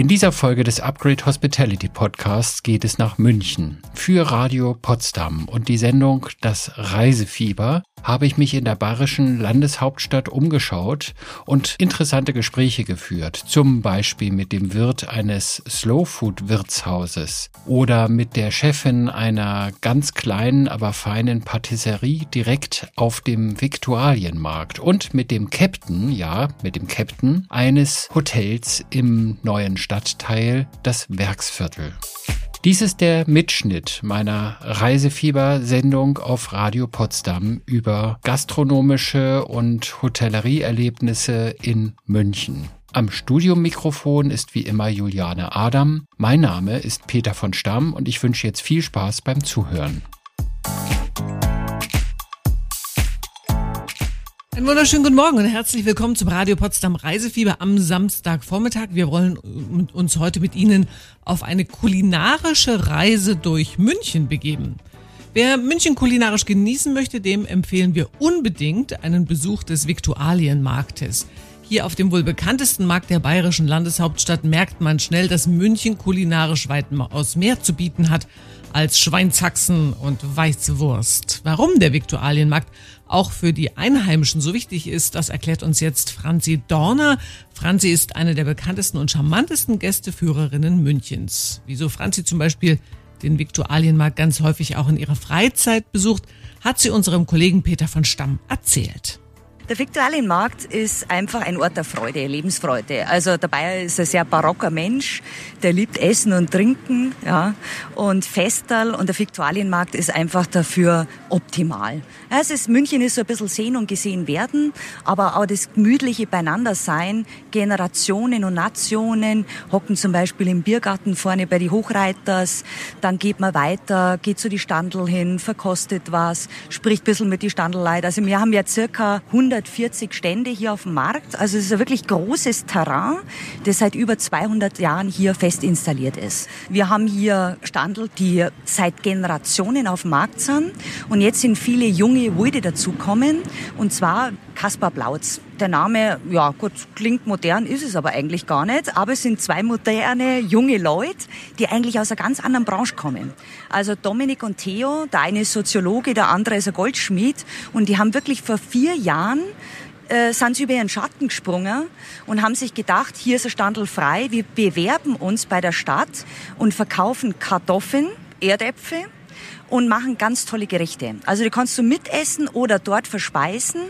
In dieser Folge des Upgrade Hospitality Podcasts geht es nach München. Für Radio Potsdam. Und die Sendung Das Reisefieber habe ich mich in der bayerischen Landeshauptstadt umgeschaut und interessante Gespräche geführt, zum Beispiel mit dem Wirt eines Slowfood-Wirtshauses oder mit der Chefin einer ganz kleinen, aber feinen Patisserie direkt auf dem Viktualienmarkt. Und mit dem Captain, ja, mit dem Captain eines Hotels im neuen Stadtteil, das Werksviertel. Dies ist der Mitschnitt meiner Reisefieber-Sendung auf Radio Potsdam über gastronomische und Hotellerieerlebnisse in München. Am Studiomikrofon ist wie immer Juliane Adam. Mein Name ist Peter von Stamm und ich wünsche jetzt viel Spaß beim Zuhören. Einen wunderschönen guten Morgen und herzlich willkommen zum Radio Potsdam Reisefieber am Samstagvormittag. Wir wollen uns heute mit Ihnen auf eine kulinarische Reise durch München begeben. Wer München kulinarisch genießen möchte, dem empfehlen wir unbedingt einen Besuch des Viktualienmarktes. Hier auf dem wohl bekanntesten Markt der bayerischen Landeshauptstadt merkt man schnell, dass München kulinarisch weitaus mehr zu bieten hat als Schweinshaxen und Weißwurst. Warum der Viktualienmarkt auch für die Einheimischen so wichtig ist, das erklärt uns jetzt Franzi Dorner. Franzi ist eine der bekanntesten und charmantesten Gästeführerinnen Münchens. Wieso Franzi zum Beispiel den Viktualienmarkt ganz häufig auch in ihrer Freizeit besucht, hat sie unserem Kollegen Peter von Stamm erzählt. Der Viktualienmarkt ist einfach ein Ort der Freude, Lebensfreude. Also der Bayer ist ein sehr barocker Mensch, der liebt Essen und Trinken, ja, und Festal und der Viktualienmarkt ist einfach dafür optimal. Es ist, München ist so ein bisschen sehen und gesehen werden, aber auch das gemütliche Beieinandersein, Generationen und Nationen hocken zum Beispiel im Biergarten vorne bei die Hochreiters, dann geht man weiter, geht zu die Standel hin, verkostet was, spricht ein bisschen mit die Standelleute. Also wir haben ja circa 100 140 Stände hier auf dem Markt. Also es ist ein wirklich großes Terrain, das seit über 200 Jahren hier fest installiert ist. Wir haben hier Standel, die seit Generationen auf dem Markt sind. Und jetzt sind viele junge Wilde dazukommen. Und zwar Kaspar Blautz. Der Name, ja gut, klingt modern, ist es aber eigentlich gar nicht. Aber es sind zwei moderne, junge Leute, die eigentlich aus einer ganz anderen Branche kommen. Also Dominik und Theo, der eine ist Soziologe, der andere ist ein Goldschmied. Und die haben wirklich vor vier Jahren äh, sind sie über ihren Schatten gesprungen und haben sich gedacht, hier ist ein Standel frei, wir bewerben uns bei der Stadt und verkaufen Kartoffeln, Erdäpfel, und machen ganz tolle Gerichte. Also die kannst du mitessen oder dort verspeisen,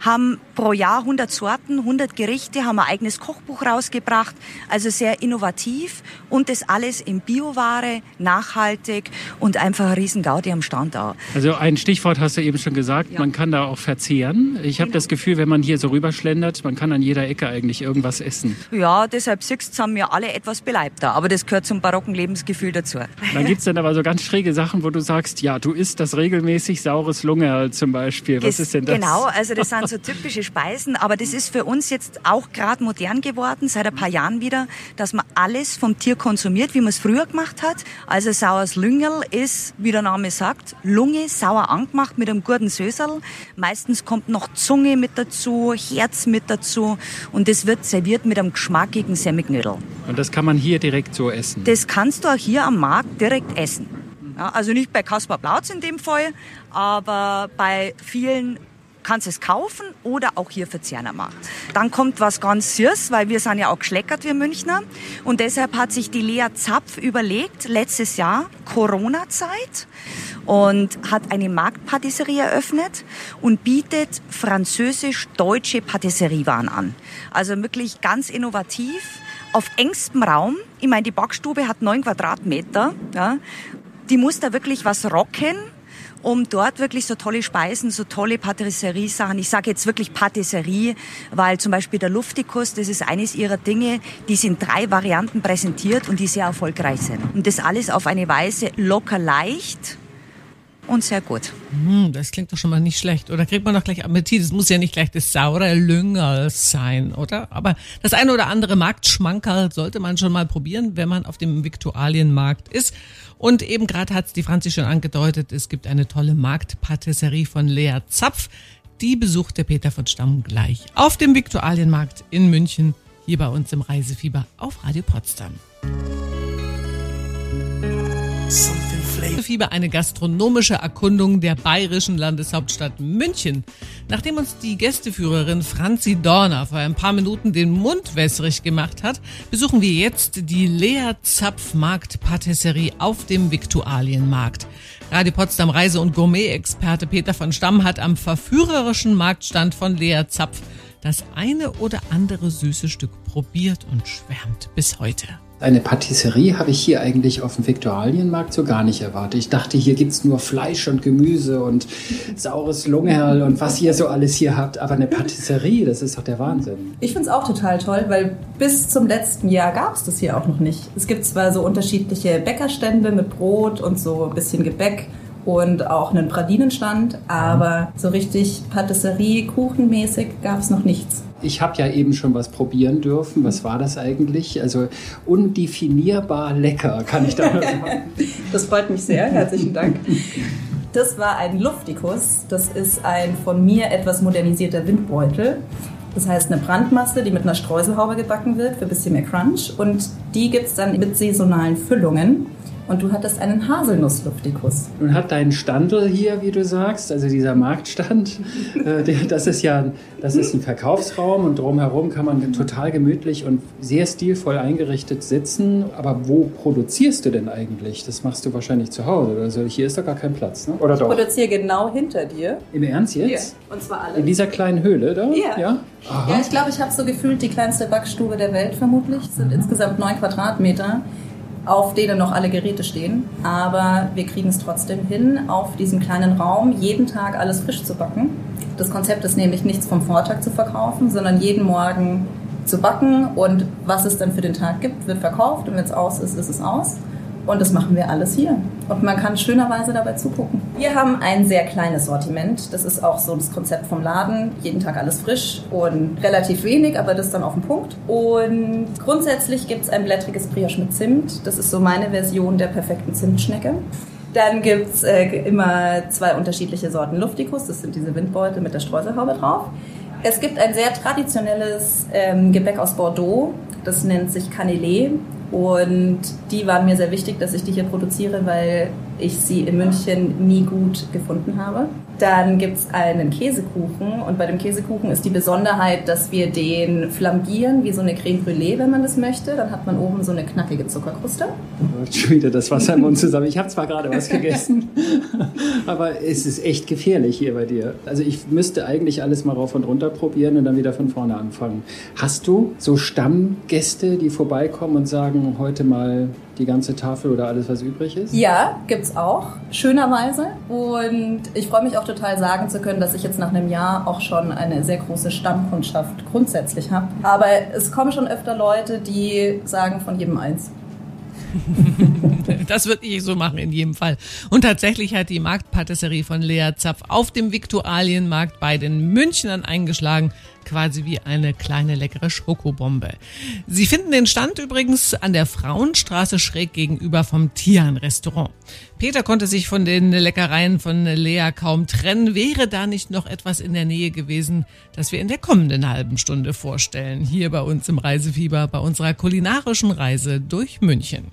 haben pro Jahr 100 Sorten, 100 Gerichte, haben ein eigenes Kochbuch rausgebracht, also sehr innovativ und das alles in Bioware, nachhaltig und einfach ein riesen Gaudi am Stand auch. Also ein Stichwort hast du eben schon gesagt, ja. man kann da auch verzehren. Ich habe genau. das Gefühl, wenn man hier so rüberschlendert, man kann an jeder Ecke eigentlich irgendwas essen. Ja, deshalb siehst haben wir alle etwas beleibter, aber das gehört zum barocken Lebensgefühl dazu. Dann gibt's dann aber so ganz schräge Sachen, wo du sagst, sagst, ja, du isst das regelmäßig, saures Lunge zum Beispiel. Was ist denn das? Genau, also das sind so typische Speisen, aber das ist für uns jetzt auch gerade modern geworden, seit ein paar Jahren wieder, dass man alles vom Tier konsumiert, wie man es früher gemacht hat. Also saures Lüngerl ist, wie der Name sagt, Lunge sauer angemacht mit einem guten Sösel. Meistens kommt noch Zunge mit dazu, Herz mit dazu und das wird serviert mit einem geschmackigen Semmelknödel. Und das kann man hier direkt so essen? Das kannst du auch hier am Markt direkt essen. Ja, also nicht bei Kaspar Blautz in dem Fall, aber bei vielen kannst du es kaufen oder auch hier verzehren am Markt. Dann kommt was ganz Süß, weil wir sind ja auch geschleckert, wir Münchner. Und deshalb hat sich die Lea Zapf überlegt, letztes Jahr, Corona-Zeit, und hat eine Marktpatisserie eröffnet und bietet französisch-deutsche Patisseriewaren an. Also wirklich ganz innovativ auf engstem Raum. Ich meine, die Backstube hat neun Quadratmeter. Ja die muss da wirklich was rocken, um dort wirklich so tolle Speisen, so tolle Patisserie-Sachen. Ich sage jetzt wirklich Patisserie, weil zum Beispiel der Luftikus, das ist eines ihrer Dinge, die sind drei Varianten präsentiert und die sehr erfolgreich sind. Und das alles auf eine Weise locker leicht und sehr gut. Hm, das klingt doch schon mal nicht schlecht. Oder kriegt man doch gleich Appetit? Es muss ja nicht gleich das saure Lüngerl sein, oder? Aber das eine oder andere Marktschmankerl sollte man schon mal probieren, wenn man auf dem Viktualienmarkt ist. Und eben gerade hat es die Franzi schon angedeutet, es gibt eine tolle Marktpatisserie von Lea Zapf. Die besucht der Peter von Stamm gleich auf dem Viktualienmarkt in München hier bei uns im Reisefieber auf Radio Potsdam. Fieber eine gastronomische Erkundung der bayerischen Landeshauptstadt München. Nachdem uns die Gästeführerin Franzi Dorner vor ein paar Minuten den Mund wässrig gemacht hat, besuchen wir jetzt die Lea Zapf Markt Patisserie auf dem Viktualienmarkt. Radio Potsdam Reise- und Gourmet-Experte Peter von Stamm hat am verführerischen Marktstand von Lea Zapf das eine oder andere süße Stück probiert und schwärmt bis heute. Eine Patisserie habe ich hier eigentlich auf dem Viktualienmarkt so gar nicht erwartet. Ich dachte, hier gibt es nur Fleisch und Gemüse und saures Lungerl und was ihr so alles hier habt. Aber eine Patisserie, das ist doch der Wahnsinn. Ich finde es auch total toll, weil bis zum letzten Jahr gab es das hier auch noch nicht. Es gibt zwar so unterschiedliche Bäckerstände mit Brot und so ein bisschen Gebäck und auch einen Pralinenstand, aber so richtig Patisserie, kuchenmäßig gab es noch nichts. Ich habe ja eben schon was probieren dürfen. Was war das eigentlich? Also undefinierbar lecker, kann ich da sagen. das freut mich sehr. Herzlichen Dank. Das war ein Luftikus. Das ist ein von mir etwas modernisierter Windbeutel. Das heißt eine Brandmasse, die mit einer Streuselhaube gebacken wird für ein bisschen mehr Crunch. Und die gibt es dann mit saisonalen Füllungen und du hattest einen Haselnussluftikus. Nun hat dein Standel hier, wie du sagst, also dieser Marktstand, äh, der, das ist ja das ist ein Verkaufsraum und drumherum kann man total gemütlich und sehr stilvoll eingerichtet sitzen. Aber wo produzierst du denn eigentlich? Das machst du wahrscheinlich zu Hause oder so. Hier ist doch gar kein Platz, ne? Oder ich doch? produziere genau hinter dir. Im Ernst jetzt? Hier. Und zwar alle. In dieser kleinen Höhle da? Ja. Ja, ja ich glaube, ich habe so gefühlt die kleinste Backstube der Welt vermutlich. Es sind mhm. insgesamt neun Quadratmeter auf denen noch alle Geräte stehen. Aber wir kriegen es trotzdem hin, auf diesem kleinen Raum jeden Tag alles frisch zu backen. Das Konzept ist nämlich nichts vom Vortag zu verkaufen, sondern jeden Morgen zu backen und was es dann für den Tag gibt, wird verkauft und wenn es aus ist, ist es aus. Und das machen wir alles hier. Und man kann schönerweise dabei zugucken. Wir haben ein sehr kleines Sortiment. Das ist auch so das Konzept vom Laden. Jeden Tag alles frisch und relativ wenig, aber das dann auf den Punkt. Und grundsätzlich gibt es ein blättriges Brioche mit Zimt. Das ist so meine Version der perfekten Zimtschnecke. Dann gibt es äh, immer zwei unterschiedliche Sorten Luftikus. Das sind diese Windbeutel mit der Streuselhaube drauf. Es gibt ein sehr traditionelles ähm, Gebäck aus Bordeaux. Das nennt sich Canelé. Und die waren mir sehr wichtig, dass ich die hier produziere, weil ich sie in München nie gut gefunden habe. Dann gibt es einen Käsekuchen und bei dem Käsekuchen ist die Besonderheit, dass wir den flambieren wie so eine Creme Brûlée, wenn man das möchte. Dann hat man oben so eine knackige Zuckerkruste. Schon wieder das Wasser im Mund zusammen. Ich habe zwar gerade was gegessen, aber es ist echt gefährlich hier bei dir. Also ich müsste eigentlich alles mal rauf und runter probieren und dann wieder von vorne anfangen. Hast du so Stammgäste, die vorbeikommen und sagen, heute mal die ganze Tafel oder alles, was übrig ist? Ja, gibt's auch, schönerweise. Und ich freue mich auch total sagen zu können, dass ich jetzt nach einem Jahr auch schon eine sehr große Stammkundschaft grundsätzlich habe. Aber es kommen schon öfter Leute, die sagen von jedem eins. das würde ich so machen in jedem Fall. Und tatsächlich hat die Marktpatisserie von Lea Zapf auf dem Viktualienmarkt bei den Münchnern eingeschlagen quasi wie eine kleine leckere Schokobombe. Sie finden den Stand übrigens an der Frauenstraße schräg gegenüber vom Tian Restaurant. Peter konnte sich von den Leckereien von Lea kaum trennen. Wäre da nicht noch etwas in der Nähe gewesen, das wir in der kommenden halben Stunde vorstellen, hier bei uns im Reisefieber, bei unserer kulinarischen Reise durch München.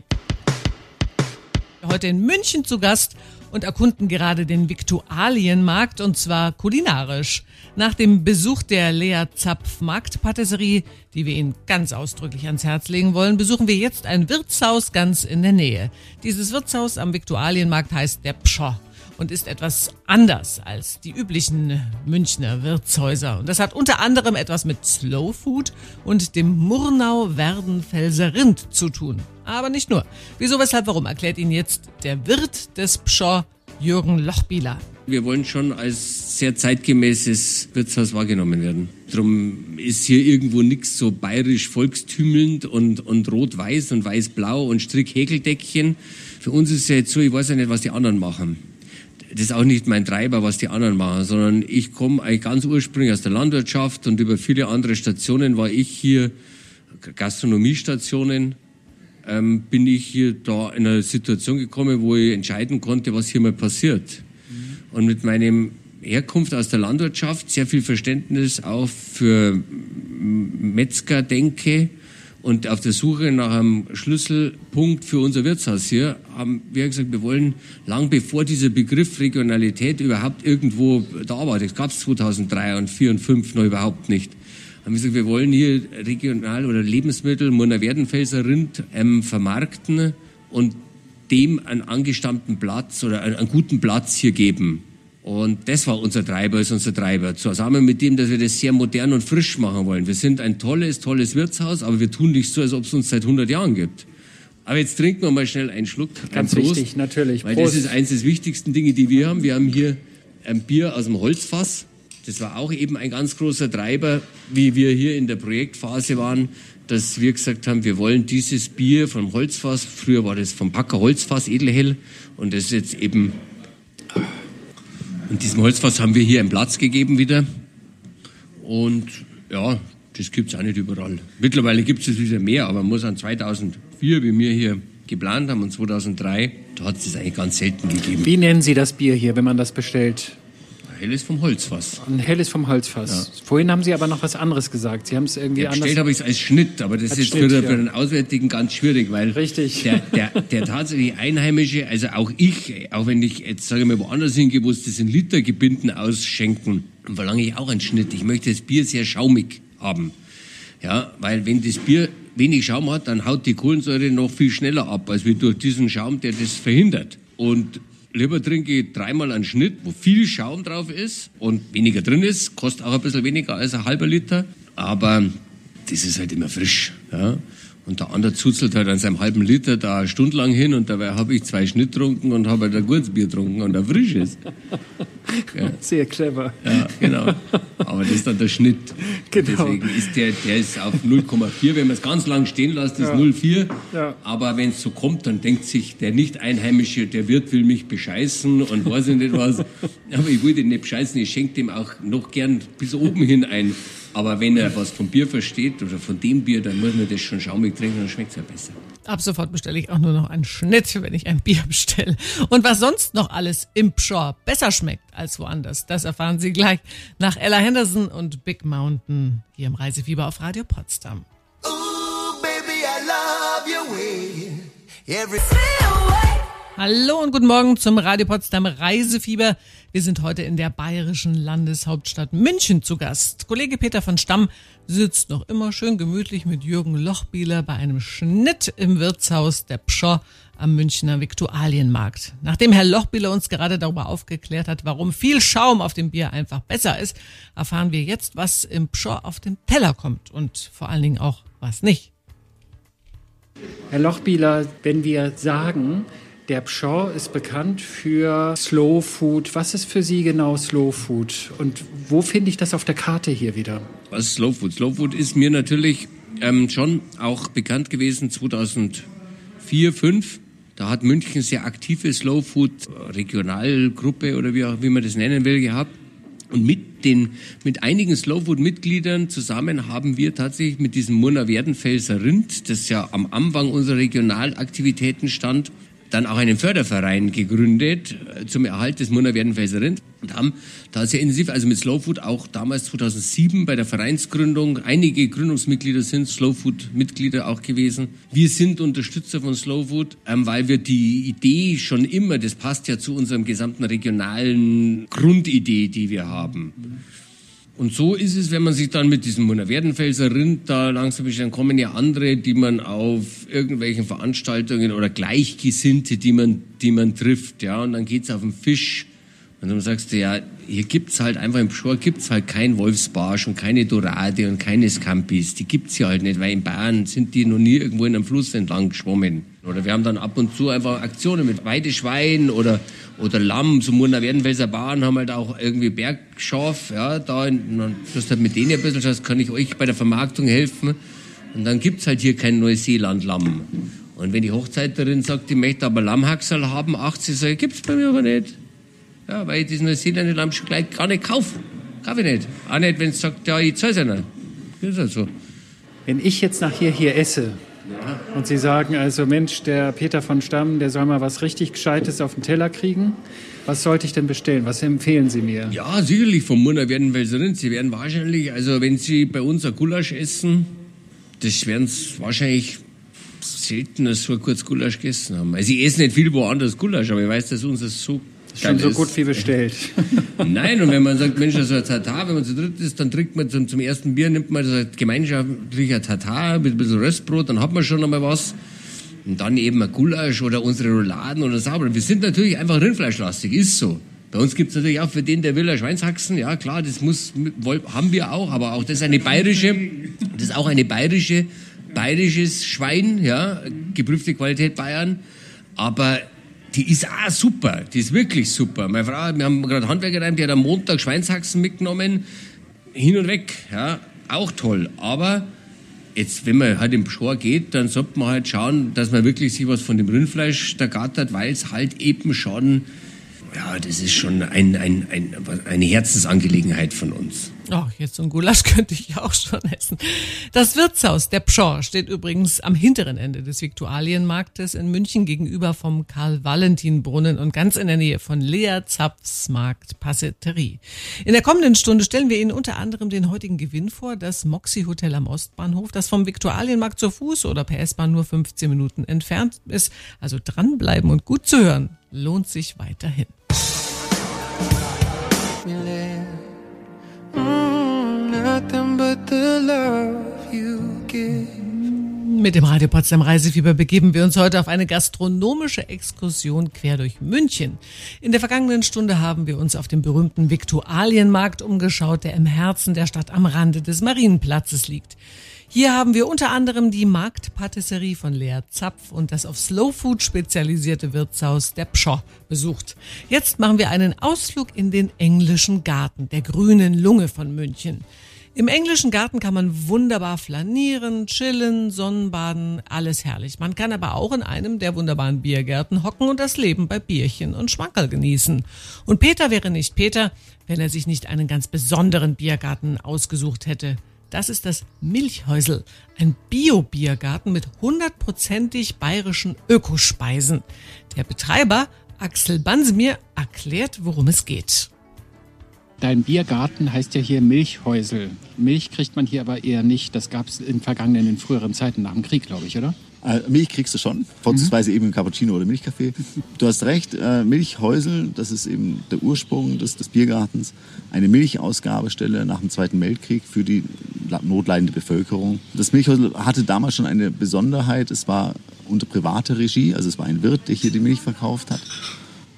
Heute in München zu Gast und erkunden gerade den Viktualienmarkt und zwar kulinarisch. Nach dem Besuch der Lea Zapf Marktpatisserie, die wir Ihnen ganz ausdrücklich ans Herz legen wollen, besuchen wir jetzt ein Wirtshaus ganz in der Nähe. Dieses Wirtshaus am Viktualienmarkt heißt der Pscher und ist etwas anders als die üblichen Münchner Wirtshäuser. Und das hat unter anderem etwas mit Slow Food und dem Murnau-Werdenfelser Rind zu tun. Aber nicht nur. Wieso, weshalb, warum erklärt Ihnen jetzt der Wirt des Pschor, Jürgen Lochbieler. Wir wollen schon als sehr zeitgemäßes Wirtshaus wahrgenommen werden. Drum ist hier irgendwo nichts so bayerisch volkstümelnd und, und rot-weiß und weiß-blau und Strick-Häkeldeckchen. Für uns ist es ja jetzt so, ich weiß ja nicht, was die anderen machen das ist auch nicht mein Treiber, was die anderen machen, sondern ich komme eigentlich ganz ursprünglich aus der Landwirtschaft und über viele andere Stationen war ich hier, Gastronomiestationen, ähm, bin ich hier da in eine Situation gekommen, wo ich entscheiden konnte, was hier mal passiert. Und mit meinem Herkunft aus der Landwirtschaft, sehr viel Verständnis auch für Metzger denke und auf der Suche nach einem Schlüsselpunkt für unser Wirtshaus hier haben wir gesagt, wir wollen lang bevor dieser Begriff Regionalität überhaupt irgendwo da war, das gab es 2003 und 2004 und 2005 noch überhaupt nicht, haben wir gesagt, wir wollen hier regional oder Lebensmittel, Murner Werdenfelser Rind ähm, vermarkten und dem einen angestammten Platz oder einen, einen guten Platz hier geben. Und das war unser Treiber, ist unser Treiber. Zusammen mit dem, dass wir das sehr modern und frisch machen wollen. Wir sind ein tolles, tolles Wirtshaus, aber wir tun nicht so, als ob es uns seit 100 Jahren gibt. Aber jetzt trinken wir mal schnell einen Schluck. Ganz Prost, wichtig, natürlich. Weil Prost. das ist eines der wichtigsten Dinge, die wir haben. Wir haben hier ein Bier aus dem Holzfass. Das war auch eben ein ganz großer Treiber, wie wir hier in der Projektphase waren, dass wir gesagt haben, wir wollen dieses Bier vom Holzfass, früher war das vom Packer Holzfass Edelhell und das ist jetzt eben in diesem Holzfass haben wir hier einen Platz gegeben wieder. Und ja, das gibt es auch nicht überall. Mittlerweile gibt es wieder mehr, aber man muss an 2004, wie wir hier geplant haben, und 2003, da hat es eigentlich ganz selten gegeben. Wie nennen Sie das Bier hier, wenn man das bestellt? Helles vom Holzfass. Ein helles vom Holzfass. Ja. Vorhin haben Sie aber noch was anderes gesagt. Sie haben es irgendwie ja, anders. Bestellt habe ich es als Schnitt, aber das ist Schnitt, für, ja. für, den Auswärtigen ganz schwierig, weil Richtig. Der, der, der tatsächlich Einheimische, also auch ich, auch wenn ich jetzt sage ich mal woanders hingehe, wo es das in Litergebinden ausschenken, verlange ich auch einen Schnitt. Ich möchte das Bier sehr schaumig haben. Ja, weil wenn das Bier wenig Schaum hat, dann haut die Kohlensäure noch viel schneller ab, als wie durch diesen Schaum, der das verhindert. Und Lieber trinke ich dreimal einen Schnitt, wo viel Schaum drauf ist und weniger drin ist. Kostet auch ein bisschen weniger als ein halber Liter. Aber das ist halt immer frisch. Ja? Und der andere zuzelt halt an seinem halben Liter da eine Stunde lang hin und dabei habe ich zwei Schnitt getrunken und habe halt ein gutes Bier getrunken und ein frisches. Ja. Sehr clever. Ja, genau. Aber das ist dann der Schnitt. Genau. Deswegen ist der, der ist auf 0,4. Wenn man es ganz lang stehen lässt, ist ja. 0,4. Ja. Aber wenn es so kommt, dann denkt sich der Nicht-Einheimische, der Wirt will mich bescheißen und weiß ich nicht was. Aber ich will den nicht bescheißen, ich schenke dem auch noch gern bis oben hin ein. Aber wenn er was vom Bier versteht oder von dem Bier, dann muss man das schon schaumig trinken, dann schmeckt es ja besser. Ab sofort bestelle ich auch nur noch einen Schnitt, wenn ich ein Bier bestelle. Und was sonst noch alles im Pschor besser schmeckt als woanders, das erfahren Sie gleich nach Ella Henderson und Big Mountain hier im Reisefieber auf Radio Potsdam. Ooh, baby, I love your way. Every Hallo und guten Morgen zum Radio Potsdam Reisefieber. Wir sind heute in der bayerischen Landeshauptstadt München zu Gast. Kollege Peter von Stamm sitzt noch immer schön gemütlich mit Jürgen Lochbieler bei einem Schnitt im Wirtshaus der Pschor am Münchner Viktualienmarkt. Nachdem Herr Lochbieler uns gerade darüber aufgeklärt hat, warum viel Schaum auf dem Bier einfach besser ist, erfahren wir jetzt, was im Pschor auf den Teller kommt und vor allen Dingen auch was nicht. Herr Lochbieler, wenn wir sagen, der Pschorr ist bekannt für Slow Food. Was ist für Sie genau Slow Food? Und wo finde ich das auf der Karte hier wieder? Was ist Slow Food? Slow Food ist mir natürlich ähm, schon auch bekannt gewesen 2004, 2005. Da hat München sehr aktive Slow Food Regionalgruppe oder wie, auch, wie man das nennen will gehabt. Und mit den, mit einigen Slowfood-Mitgliedern zusammen haben wir tatsächlich mit diesem Murner Werdenfelser Rind, das ja am Anfang unserer Regionalaktivitäten stand, dann auch einen Förderverein gegründet äh, zum Erhalt des Munnerwerdenfelser Rind und haben da sehr intensiv, also mit Slow Food auch damals 2007 bei der Vereinsgründung, einige Gründungsmitglieder sind Slow Food Mitglieder auch gewesen. Wir sind Unterstützer von Slow Food, ähm, weil wir die Idee schon immer, das passt ja zu unserem gesamten regionalen Grundidee, die wir haben. Und so ist es, wenn man sich dann mit diesem Werdenfelser Rind da langsam dann kommen ja andere, die man auf irgendwelchen Veranstaltungen oder Gleichgesinnte, die man, die man trifft, ja, und dann geht's auf den Fisch. Und dann sagst du, ja, hier gibt's halt einfach im Schor gibt's halt kein Wolfsbarsch und keine Dorade und keine Scampis. Die gibt's hier halt nicht, weil in Bayern sind die noch nie irgendwo in einem Fluss entlang geschwommen. Oder wir haben dann ab und zu einfach Aktionen mit Weideschwein oder oder Lamm, so Murner Werdenfelser Bauern haben halt auch irgendwie Bergschaf, ja, da, in, dann tust halt mit denen ein bisschen, das kann ich euch bei der Vermarktung helfen. Und dann gibt's halt hier kein Neuseeland-Lamm. Und wenn die Hochzeiterin sagt, die möchte aber Lammhaxel haben, 80, sage ich, gibt's bei mir aber nicht. Ja, weil ich diesen Neuseeland Lamm schon gleich gar nicht kaufe. Kaufe ich nicht. Auch nicht, wenn es sagt, ja, ich zahl's ja nicht. Das ist halt so. Wenn ich jetzt nachher hier esse, Ja. Und Sie sagen also, Mensch, der Peter von Stamm, der soll mal was richtig Gescheites auf den Teller kriegen. Was sollte ich denn bestellen? Was empfehlen Sie mir? Ja, sicherlich vom Munner werden welche drin. Sie werden wahrscheinlich, also wenn Sie bei uns ein Gulasch essen, das werden Sie wahrscheinlich selten so kurz Gulasch gegessen haben. Also ich esse nicht viel woanders Gulasch, aber ich weiß, dass uns das so Schon so gut wie bestellt. Nein, und wenn man sagt, Mensch, das ist ein Tatar, wenn man zu dritt ist, dann trinkt man zum, zum ersten Bier, nimmt man das ein Tatar mit ein bisschen Röstbrot, dann hat man schon einmal was. Und dann eben ein Gulasch oder unsere Rouladen oder Sauber. Wir sind natürlich einfach rindfleischlastig, ist so. Bei uns gibt's natürlich auch für den, der will, ein Schweinshaxen. Ja, klar, das muss, haben wir auch, aber auch das ist eine bayerische, das ist auch eine bayerische, bayerisches Schwein, ja, geprüfte Qualität Bayern. Aber die ist auch super, die ist wirklich super. Meine Frau, wir haben gerade Handwerker rein, die hat am Montag Schweinshaxen mitgenommen, hin und weg, ja, auch toll. Aber jetzt, wenn man halt im Schor geht, dann sollte man halt schauen, dass man wirklich sich was von dem Rindfleisch da gattert, weil es halt eben schon, ja, das ist schon ein, ein, ein, eine Herzensangelegenheit von uns. Oh, jetzt so ein Gulasch könnte ich auch schon essen. Das Wirtshaus der Pschor steht übrigens am hinteren Ende des Viktualienmarktes in München gegenüber vom Karl-Valentin-Brunnen und ganz in der Nähe von Lea Zapfs Markt Passeterie. In der kommenden Stunde stellen wir Ihnen unter anderem den heutigen Gewinn vor, das Moxie Hotel am Ostbahnhof, das vom Viktualienmarkt zu Fuß oder per S-Bahn nur 15 Minuten entfernt ist. Also dranbleiben und gut zu hören lohnt sich weiterhin. Mit dem Radio Potsdam Reisefieber begeben wir uns heute auf eine gastronomische Exkursion quer durch München. In der vergangenen Stunde haben wir uns auf dem berühmten Viktualienmarkt umgeschaut, der im Herzen der Stadt am Rande des Marienplatzes liegt. Hier haben wir unter anderem die Marktpatisserie von Lea Zapf und das auf Slow Food spezialisierte Wirtshaus der Pschow besucht. Jetzt machen wir einen Ausflug in den englischen Garten, der grünen Lunge von München. Im englischen Garten kann man wunderbar flanieren, chillen, Sonnenbaden, alles herrlich. Man kann aber auch in einem der wunderbaren Biergärten hocken und das Leben bei Bierchen und Schmankerl genießen. Und Peter wäre nicht Peter, wenn er sich nicht einen ganz besonderen Biergarten ausgesucht hätte. Das ist das Milchhäusel, ein Bio-Biergarten mit hundertprozentig bayerischen Ökospeisen. Der Betreiber Axel Bansemir erklärt, worum es geht. Dein Biergarten heißt ja hier Milchhäusel. Milch kriegt man hier aber eher nicht. Das gab es in vergangenen, in früheren Zeiten nach dem Krieg, glaube ich, oder? Äh, Milch kriegst du schon, vorzugsweise mhm. eben im Cappuccino oder Milchkaffee. Du hast recht, äh, Milchhäusel, das ist eben der Ursprung des, des Biergartens, eine Milchausgabestelle nach dem Zweiten Weltkrieg für die notleidende Bevölkerung. Das Milchhäusel hatte damals schon eine Besonderheit, es war unter privater Regie, also es war ein Wirt, der hier die Milch verkauft hat.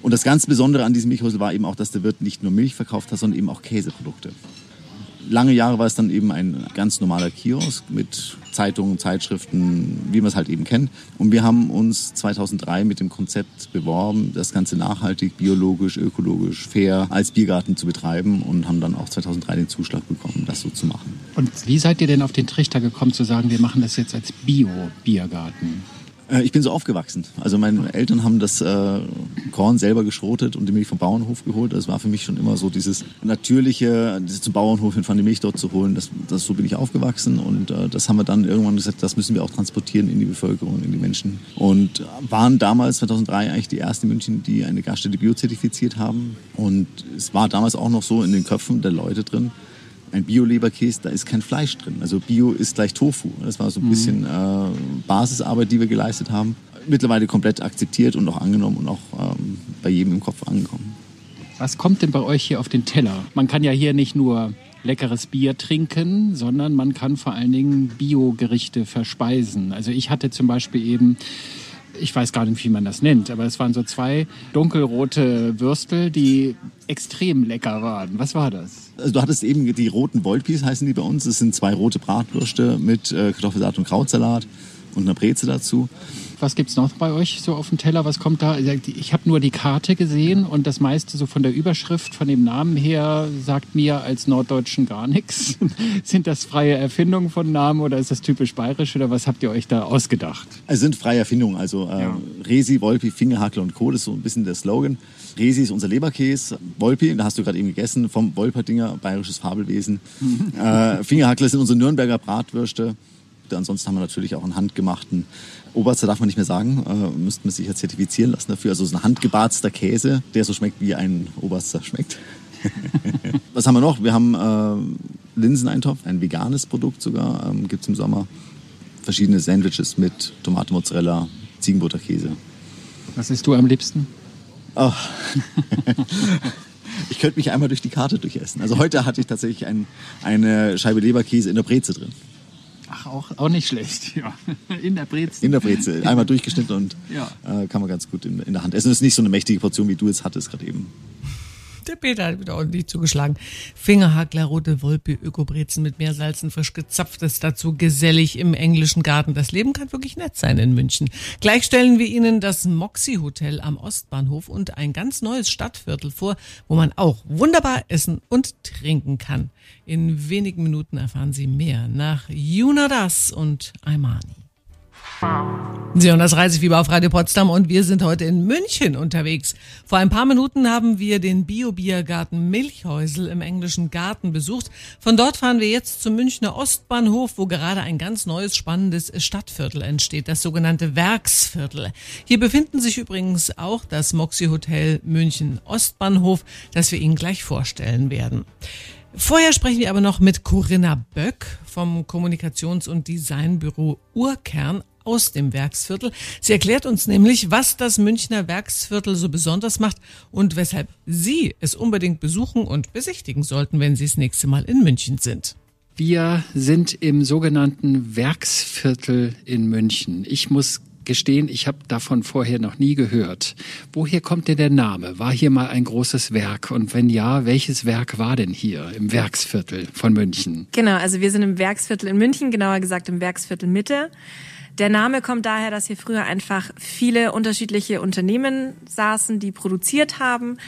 Und das ganz Besondere an diesem Milchhäusel war eben auch, dass der Wirt nicht nur Milch verkauft hat, sondern eben auch Käseprodukte. Lange Jahre war es dann eben ein ganz normaler Kiosk mit Zeitungen, Zeitschriften, wie man es halt eben kennt. Und wir haben uns 2003 mit dem Konzept beworben, das Ganze nachhaltig, biologisch, ökologisch, fair als Biergarten zu betreiben und haben dann auch 2003 den Zuschlag bekommen, das so zu machen. Und wie seid ihr denn auf den Trichter gekommen zu sagen, wir machen das jetzt als Bio-Biergarten? Äh, ich bin so aufgewachsen. Also meine Eltern haben das äh, Korn selber geschrotet und die Milch vom Bauernhof geholt. Das war für mich schon immer so dieses natürliche, dieses zum Bauernhof hinfahren, die Milch dort zu holen. Das, das, so bin ich aufgewachsen und äh, das haben wir dann irgendwann gesagt, das müssen wir auch transportieren in die Bevölkerung, in die Menschen. Und waren damals 2003 eigentlich die ersten München, die eine Gaststätte biozertifiziert haben. Und es war damals auch noch so in den Köpfen der Leute drin, ein Bio-Leberkäse, da ist kein Fleisch drin. Also Bio ist gleich Tofu. Das war so ein mhm. bisschen äh, Basisarbeit, die wir geleistet haben. Mittlerweile komplett akzeptiert und auch angenommen und auch ähm, bei jedem im Kopf angekommen. Was kommt denn bei euch hier auf den Teller? Man kann ja hier nicht nur leckeres Bier trinken, sondern man kann vor allen Dingen Bio-Gerichte verspeisen. Also ich hatte zum Beispiel eben ich weiß gar nicht, wie man das nennt, aber es waren so zwei dunkelrote Würstel, die extrem lecker waren. Was war das? Also du hattest eben die roten Volpis, heißen die bei uns. Das sind zwei rote Bratwürste mit äh, Kartoffelsalat und Krautsalat und einer Breze dazu. Was gibt es noch bei euch so auf dem Teller? Was kommt da? Ich habe nur die Karte gesehen und das meiste so von der Überschrift, von dem Namen her, sagt mir als Norddeutschen gar nichts. sind das freie Erfindungen von Namen oder ist das typisch bayerisch oder was habt ihr euch da ausgedacht? Es sind freie Erfindungen. Also äh, ja. Resi, Wolpi, Fingerhackel und Co. Das ist so ein bisschen der Slogan. Resi ist unser Leberkäse. Wolpi, da hast du gerade eben gegessen, vom Wolperdinger, bayerisches Fabelwesen. Äh, Fingerhackler sind unsere Nürnberger Bratwürste. Ansonsten haben wir natürlich auch einen handgemachten Oberster darf man nicht mehr sagen, äh, müsste man sich ja zertifizieren lassen dafür. Also so ein handgebarzter Käse, der so schmeckt, wie ein Oberster schmeckt. Was haben wir noch? Wir haben äh, Linseneintopf, ein veganes Produkt sogar, ähm, gibt es im Sommer. Verschiedene Sandwiches mit Tomate, Mozzarella, Ziegenbutterkäse. Was isst du am liebsten? Oh. ich könnte mich einmal durch die Karte durchessen. Also heute hatte ich tatsächlich ein, eine Scheibe Leberkäse in der Breze drin. Ach, auch, auch nicht schlecht, ja. In der Breze. In der Breze. Einmal durchgeschnitten und ja. äh, kann man ganz gut in, in der Hand essen. Das ist nicht so eine mächtige Portion, wie du es hattest gerade eben. Der Peter hat wieder ordentlich zugeschlagen. Fingerhackler, rote Wolpe, Ökobrezen mit Meersalzen, frisch gezapftes dazu, gesellig im englischen Garten. Das Leben kann wirklich nett sein in München. Gleich stellen wir Ihnen das Moxie Hotel am Ostbahnhof und ein ganz neues Stadtviertel vor, wo man auch wunderbar essen und trinken kann. In wenigen Minuten erfahren Sie mehr nach Junadas und Aimani. Sie hören das Reisefieber auf Radio Potsdam und wir sind heute in München unterwegs. Vor ein paar Minuten haben wir den Bio-Biergarten Milchhäusel im englischen Garten besucht. Von dort fahren wir jetzt zum Münchner Ostbahnhof, wo gerade ein ganz neues spannendes Stadtviertel entsteht, das sogenannte Werksviertel. Hier befinden sich übrigens auch das Moxie Hotel München Ostbahnhof, das wir Ihnen gleich vorstellen werden. Vorher sprechen wir aber noch mit Corinna Böck vom Kommunikations- und Designbüro Urkern aus dem Werksviertel. Sie erklärt uns nämlich, was das Münchner Werksviertel so besonders macht und weshalb Sie es unbedingt besuchen und besichtigen sollten, wenn Sie das nächste Mal in München sind. Wir sind im sogenannten Werksviertel in München. Ich muss gestehen, ich habe davon vorher noch nie gehört. Woher kommt denn der Name? War hier mal ein großes Werk? Und wenn ja, welches Werk war denn hier im Werksviertel von München? Genau, also wir sind im Werksviertel in München, genauer gesagt im Werksviertel Mitte. Der Name kommt daher, dass hier früher einfach viele unterschiedliche Unternehmen saßen, die produziert haben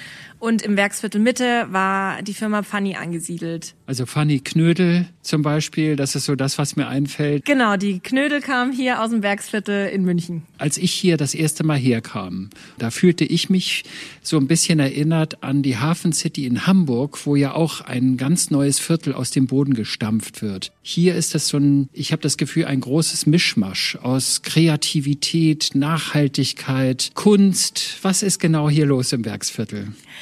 und im Werksviertel Mitte war die Firma Funny angesiedelt. Also Funny Knödel zum Beispiel, das ist so das, was mir einfällt. Genau, die Knödel kamen hier aus dem Werksviertel in München. Als ich hier das erste Mal herkam, da fühlte ich mich so ein bisschen erinnert an die Hafen City in Hamburg, wo ja auch ein ganz neues Viertel aus dem Boden gestampft wird. Hier ist es so ein, ich habe das Gefühl, ein großes Mischmasch aus Kreativität, Nachhaltigkeit, Kunst. Was ist genau hier los im Werksviertel?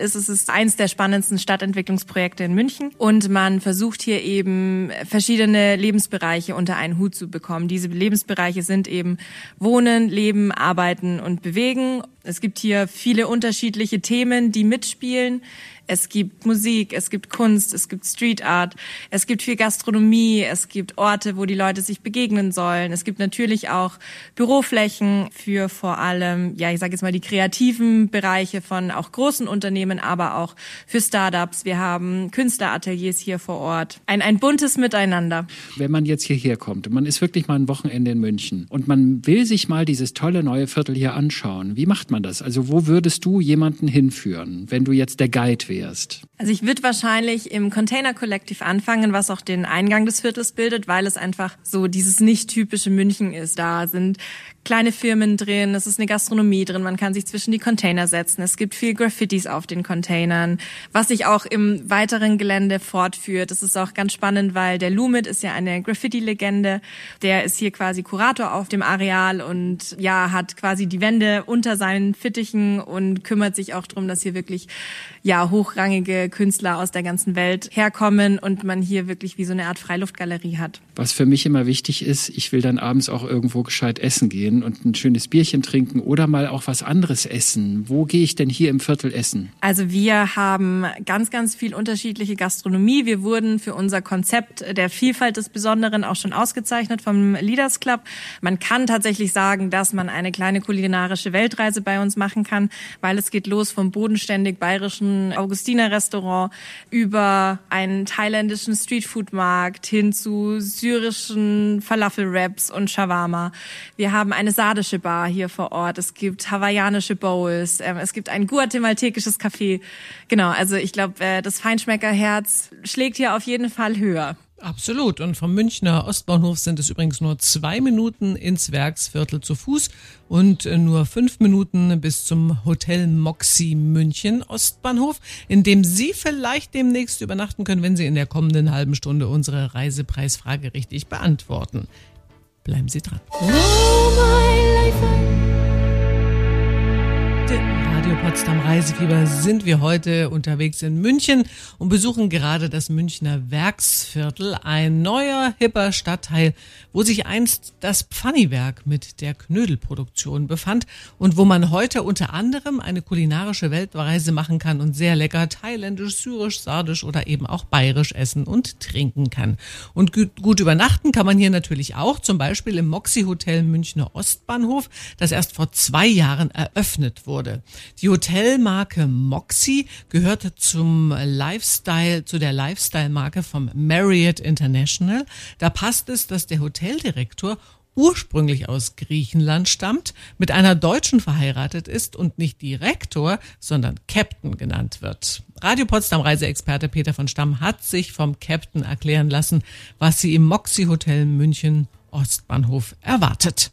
Es ist eins der spannendsten Stadtentwicklungsprojekte in München und man versucht hier eben verschiedene Lebensbereiche unter einen Hut zu bekommen. Diese Lebensbereiche sind eben Wohnen, Leben, Arbeiten und Bewegen. Es gibt hier viele unterschiedliche Themen, die mitspielen. Es gibt Musik, es gibt Kunst, es gibt Street Art, es gibt viel Gastronomie, es gibt Orte, wo die Leute sich begegnen sollen. Es gibt natürlich auch Büroflächen für vor allem, ja, ich sage jetzt mal die kreativen Bereiche von auch großen Unternehmen, aber auch für Startups. Wir haben Künstlerateliers hier vor Ort. Ein, ein buntes Miteinander. Wenn man jetzt hierher kommt man ist wirklich mal ein Wochenende in München und man will sich mal dieses tolle neue Viertel hier anschauen, wie macht man das? Also wo würdest du jemanden hinführen, wenn du jetzt der Guide wärst? Also ich würde wahrscheinlich im Container Collective anfangen, was auch den Eingang des Viertels bildet, weil es einfach so dieses nicht typische München ist. Da sind kleine Firmen drin, es ist eine Gastronomie drin, man kann sich zwischen die Container setzen. Es gibt viel Graffitis auf den Containern, was sich auch im weiteren Gelände fortführt. Das ist auch ganz spannend, weil der Lumit ist ja eine Graffiti-Legende. Der ist hier quasi Kurator auf dem Areal und ja, hat quasi die Wände unter seinen Fittichen und kümmert sich auch darum, dass hier wirklich ja hochrangige Künstler aus der ganzen Welt herkommen und man hier wirklich wie so eine Art Freiluftgalerie hat. Was für mich immer wichtig ist, ich will dann abends auch irgendwo gescheit essen gehen und ein schönes Bierchen trinken oder mal auch was anderes essen. Wo gehe ich denn hier im Viertel essen? Also wir haben ganz, ganz viel unterschiedliche Gastronomie. Wir wurden für unser Konzept der Vielfalt des Besonderen auch schon ausgezeichnet vom Leaders Club. Man kann tatsächlich sagen, dass man eine kleine kulinarische Weltreise bei uns machen kann, weil es geht los vom bodenständig bayerischen Augustiner Restaurant über einen thailändischen Streetfood-Markt hin zu syrischen Falafel-Wraps und Shawarma. Wir haben eine sardische Bar hier vor Ort. Es gibt hawaiianische Bowls. Ähm, es gibt ein guatemaltekisches Café. Genau, also ich glaube, äh, das Feinschmeckerherz schlägt hier auf jeden Fall höher. Absolut. Und vom Münchner Ostbahnhof sind es übrigens nur zwei Minuten ins Werksviertel zu Fuß und nur fünf Minuten bis zum Hotel Moxie München Ostbahnhof, in dem Sie vielleicht demnächst übernachten können, wenn Sie in der kommenden halben Stunde unsere Reisepreisfrage richtig beantworten. Bleiben Sie dran. Potsdam Reisefieber sind wir heute unterwegs in München und besuchen gerade das Münchner Werksviertel, ein neuer, hipper Stadtteil, wo sich einst das Pfanniwerk mit der Knödelproduktion befand und wo man heute unter anderem eine kulinarische Weltreise machen kann und sehr lecker thailändisch, syrisch, sardisch oder eben auch bayerisch essen und trinken kann. Und gut, übernachten kann man hier natürlich auch, zum Beispiel im Moxie Hotel Münchner Ostbahnhof, das erst vor zwei Jahren eröffnet wurde. Die Hotelmarke Moxie gehört zum Lifestyle, zu der Lifestyle-Marke vom Marriott International. Da passt es, dass der Hoteldirektor ursprünglich aus Griechenland stammt, mit einer Deutschen verheiratet ist und nicht Direktor, sondern Captain genannt wird. Radio Potsdam Reiseexperte Peter von Stamm hat sich vom Captain erklären lassen, was sie im Moxie Hotel München Ostbahnhof erwartet.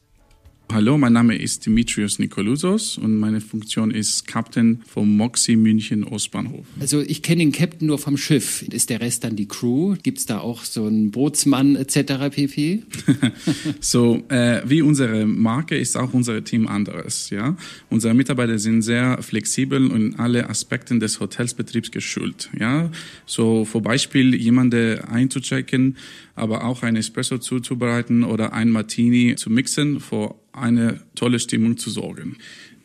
Hallo, mein Name ist Dimitrios Nikolousos und meine Funktion ist Captain vom Moxie München Ostbahnhof. Also ich kenne den Captain nur vom Schiff. Ist der Rest dann die Crew? Gibt es da auch so einen Bootsmann etc. pp? so äh, wie unsere Marke ist auch unser Team anderes. Ja, unsere Mitarbeiter sind sehr flexibel und in alle Aspekten des Hotelsbetriebs geschult. Ja, so vor Beispiel jemanden einzuchecken aber auch ein Espresso zuzubereiten oder ein Martini zu mixen, vor eine tolle Stimmung zu sorgen.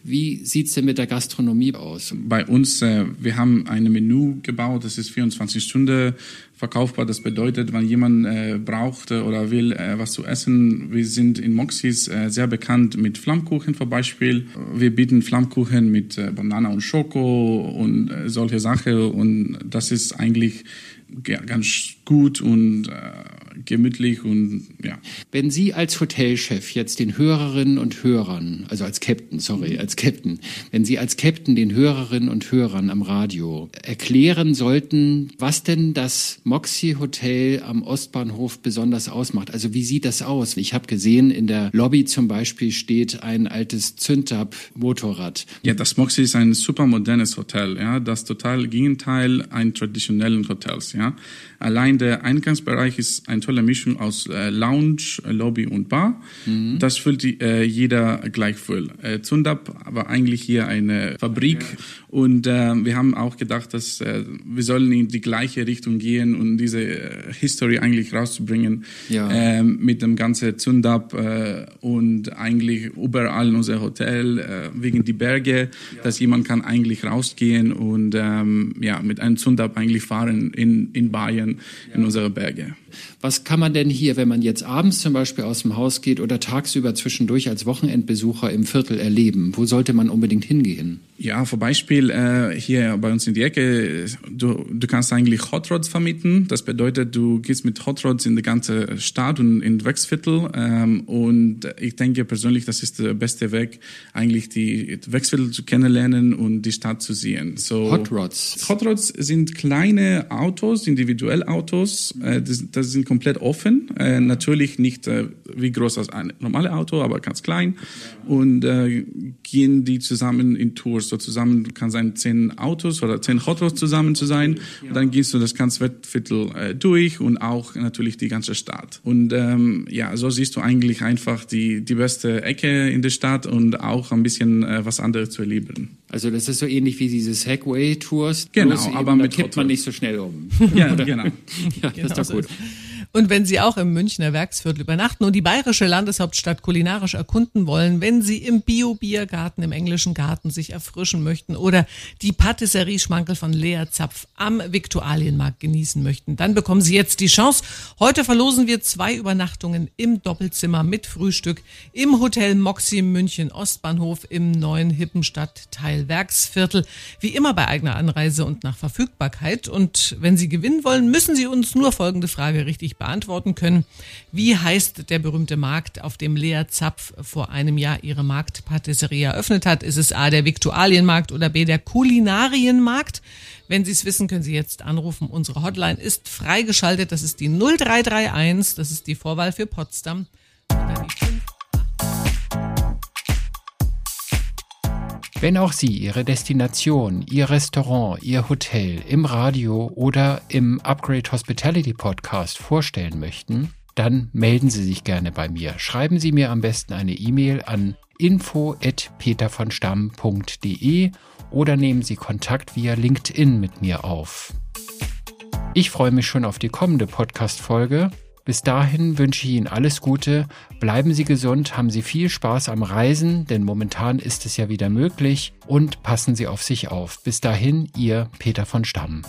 Wie sieht's denn mit der Gastronomie aus? Bei uns, äh, wir haben ein Menü gebaut, das ist 24 Stunden verkaufbar. Das bedeutet, wenn jemand äh, braucht oder will äh, was zu essen, wir sind in Moxis äh, sehr bekannt mit Flammkuchen zum Beispiel. Wir bieten Flammkuchen mit äh, Banana und Schoko und äh, solche Sachen und das ist eigentlich ganz gut und äh, gemütlich und ja. Wenn Sie als Hotelchef jetzt den Hörerinnen und Hörern, also als Captain, sorry, als Captain, wenn Sie als Captain den Hörerinnen und Hörern am Radio erklären sollten, was denn das Moxie Hotel am Ostbahnhof besonders ausmacht. Also wie sieht das aus? Ich habe gesehen, in der Lobby zum Beispiel steht ein altes Zündab-Motorrad. Ja, das Moxie ist ein super modernes Hotel, ja, das total Gegenteil ein traditionellen Hotels, ja. Allein der Eingangsbereich ist eine tolle Mischung aus äh, Lounge, Lobby und Bar. Mhm. Das fühlt die, äh, jeder gleich voll. Äh, Zundab war eigentlich hier eine Fabrik ja. und äh, wir haben auch gedacht, dass äh, wir sollen in die gleiche Richtung gehen und diese äh, History eigentlich rauszubringen ja. äh, mit dem ganzen Zundab äh, und eigentlich überall in unser Hotel äh, wegen die Berge, ja. dass jemand kann eigentlich rausgehen und ähm, ja mit einem Zundab eigentlich fahren in in Bayern in unsere Berge. Was kann man denn hier, wenn man jetzt abends zum Beispiel aus dem Haus geht oder tagsüber zwischendurch als Wochenendbesucher im Viertel erleben? Wo sollte man unbedingt hingehen? Ja, zum Beispiel äh, hier bei uns in die Ecke, du, du kannst eigentlich Hot Rods vermieten. Das bedeutet, du gehst mit Hot Rods in die ganze Stadt und in Wechsviertel. Ähm, und ich denke persönlich, das ist der beste Weg, eigentlich die Wechsviertel zu kennenlernen und die Stadt zu sehen. So, Hot Rods? Hot Rods sind kleine Autos, individuelle Autos. Äh, das, das sind komplett offen. Äh, natürlich nicht äh, wie groß als ein normales Auto, aber ganz klein. Und äh, gehen die zusammen in Tours so zusammen, kann sein zehn Autos oder zehn Autos zusammen zu sein. Und dann gehst du das ganze Viertel äh, durch und auch natürlich die ganze Stadt. Und ähm, ja, so siehst du eigentlich einfach die, die beste Ecke in der Stadt und auch ein bisschen äh, was anderes zu erleben. Also das ist so ähnlich wie diese Segway-Tours. Genau, aber mit kippt man nicht so schnell um. Ja, genau. ja, das ist doch gut. Und wenn Sie auch im Münchner Werksviertel übernachten und die bayerische Landeshauptstadt kulinarisch erkunden wollen, wenn Sie im Bio-Biergarten im englischen Garten sich erfrischen möchten oder die Patisserie-Schmankel von Lea Zapf am Viktualienmarkt genießen möchten, dann bekommen Sie jetzt die Chance. Heute verlosen wir zwei Übernachtungen im Doppelzimmer mit Frühstück im Hotel Moxie München Ostbahnhof im neuen Hippenstadtteil Werksviertel. Wie immer bei eigener Anreise und nach Verfügbarkeit. Und wenn Sie gewinnen wollen, müssen Sie uns nur folgende Frage richtig beantworten können. Wie heißt der berühmte Markt, auf dem Lea Zapf vor einem Jahr ihre Marktpatisserie eröffnet hat? Ist es A, der Viktualienmarkt oder B, der Kulinarienmarkt? Wenn Sie es wissen, können Sie jetzt anrufen. Unsere Hotline ist freigeschaltet. Das ist die 0331. Das ist die Vorwahl für Potsdam. Wenn auch Sie Ihre Destination, Ihr Restaurant, Ihr Hotel im Radio oder im Upgrade Hospitality Podcast vorstellen möchten, dann melden Sie sich gerne bei mir. Schreiben Sie mir am besten eine E-Mail an info@petervonstamm.de oder nehmen Sie Kontakt via LinkedIn mit mir auf. Ich freue mich schon auf die kommende Podcast Folge bis dahin wünsche ich Ihnen alles Gute, bleiben Sie gesund, haben Sie viel Spaß am Reisen, denn momentan ist es ja wieder möglich und passen Sie auf sich auf. Bis dahin, Ihr Peter von Stamm.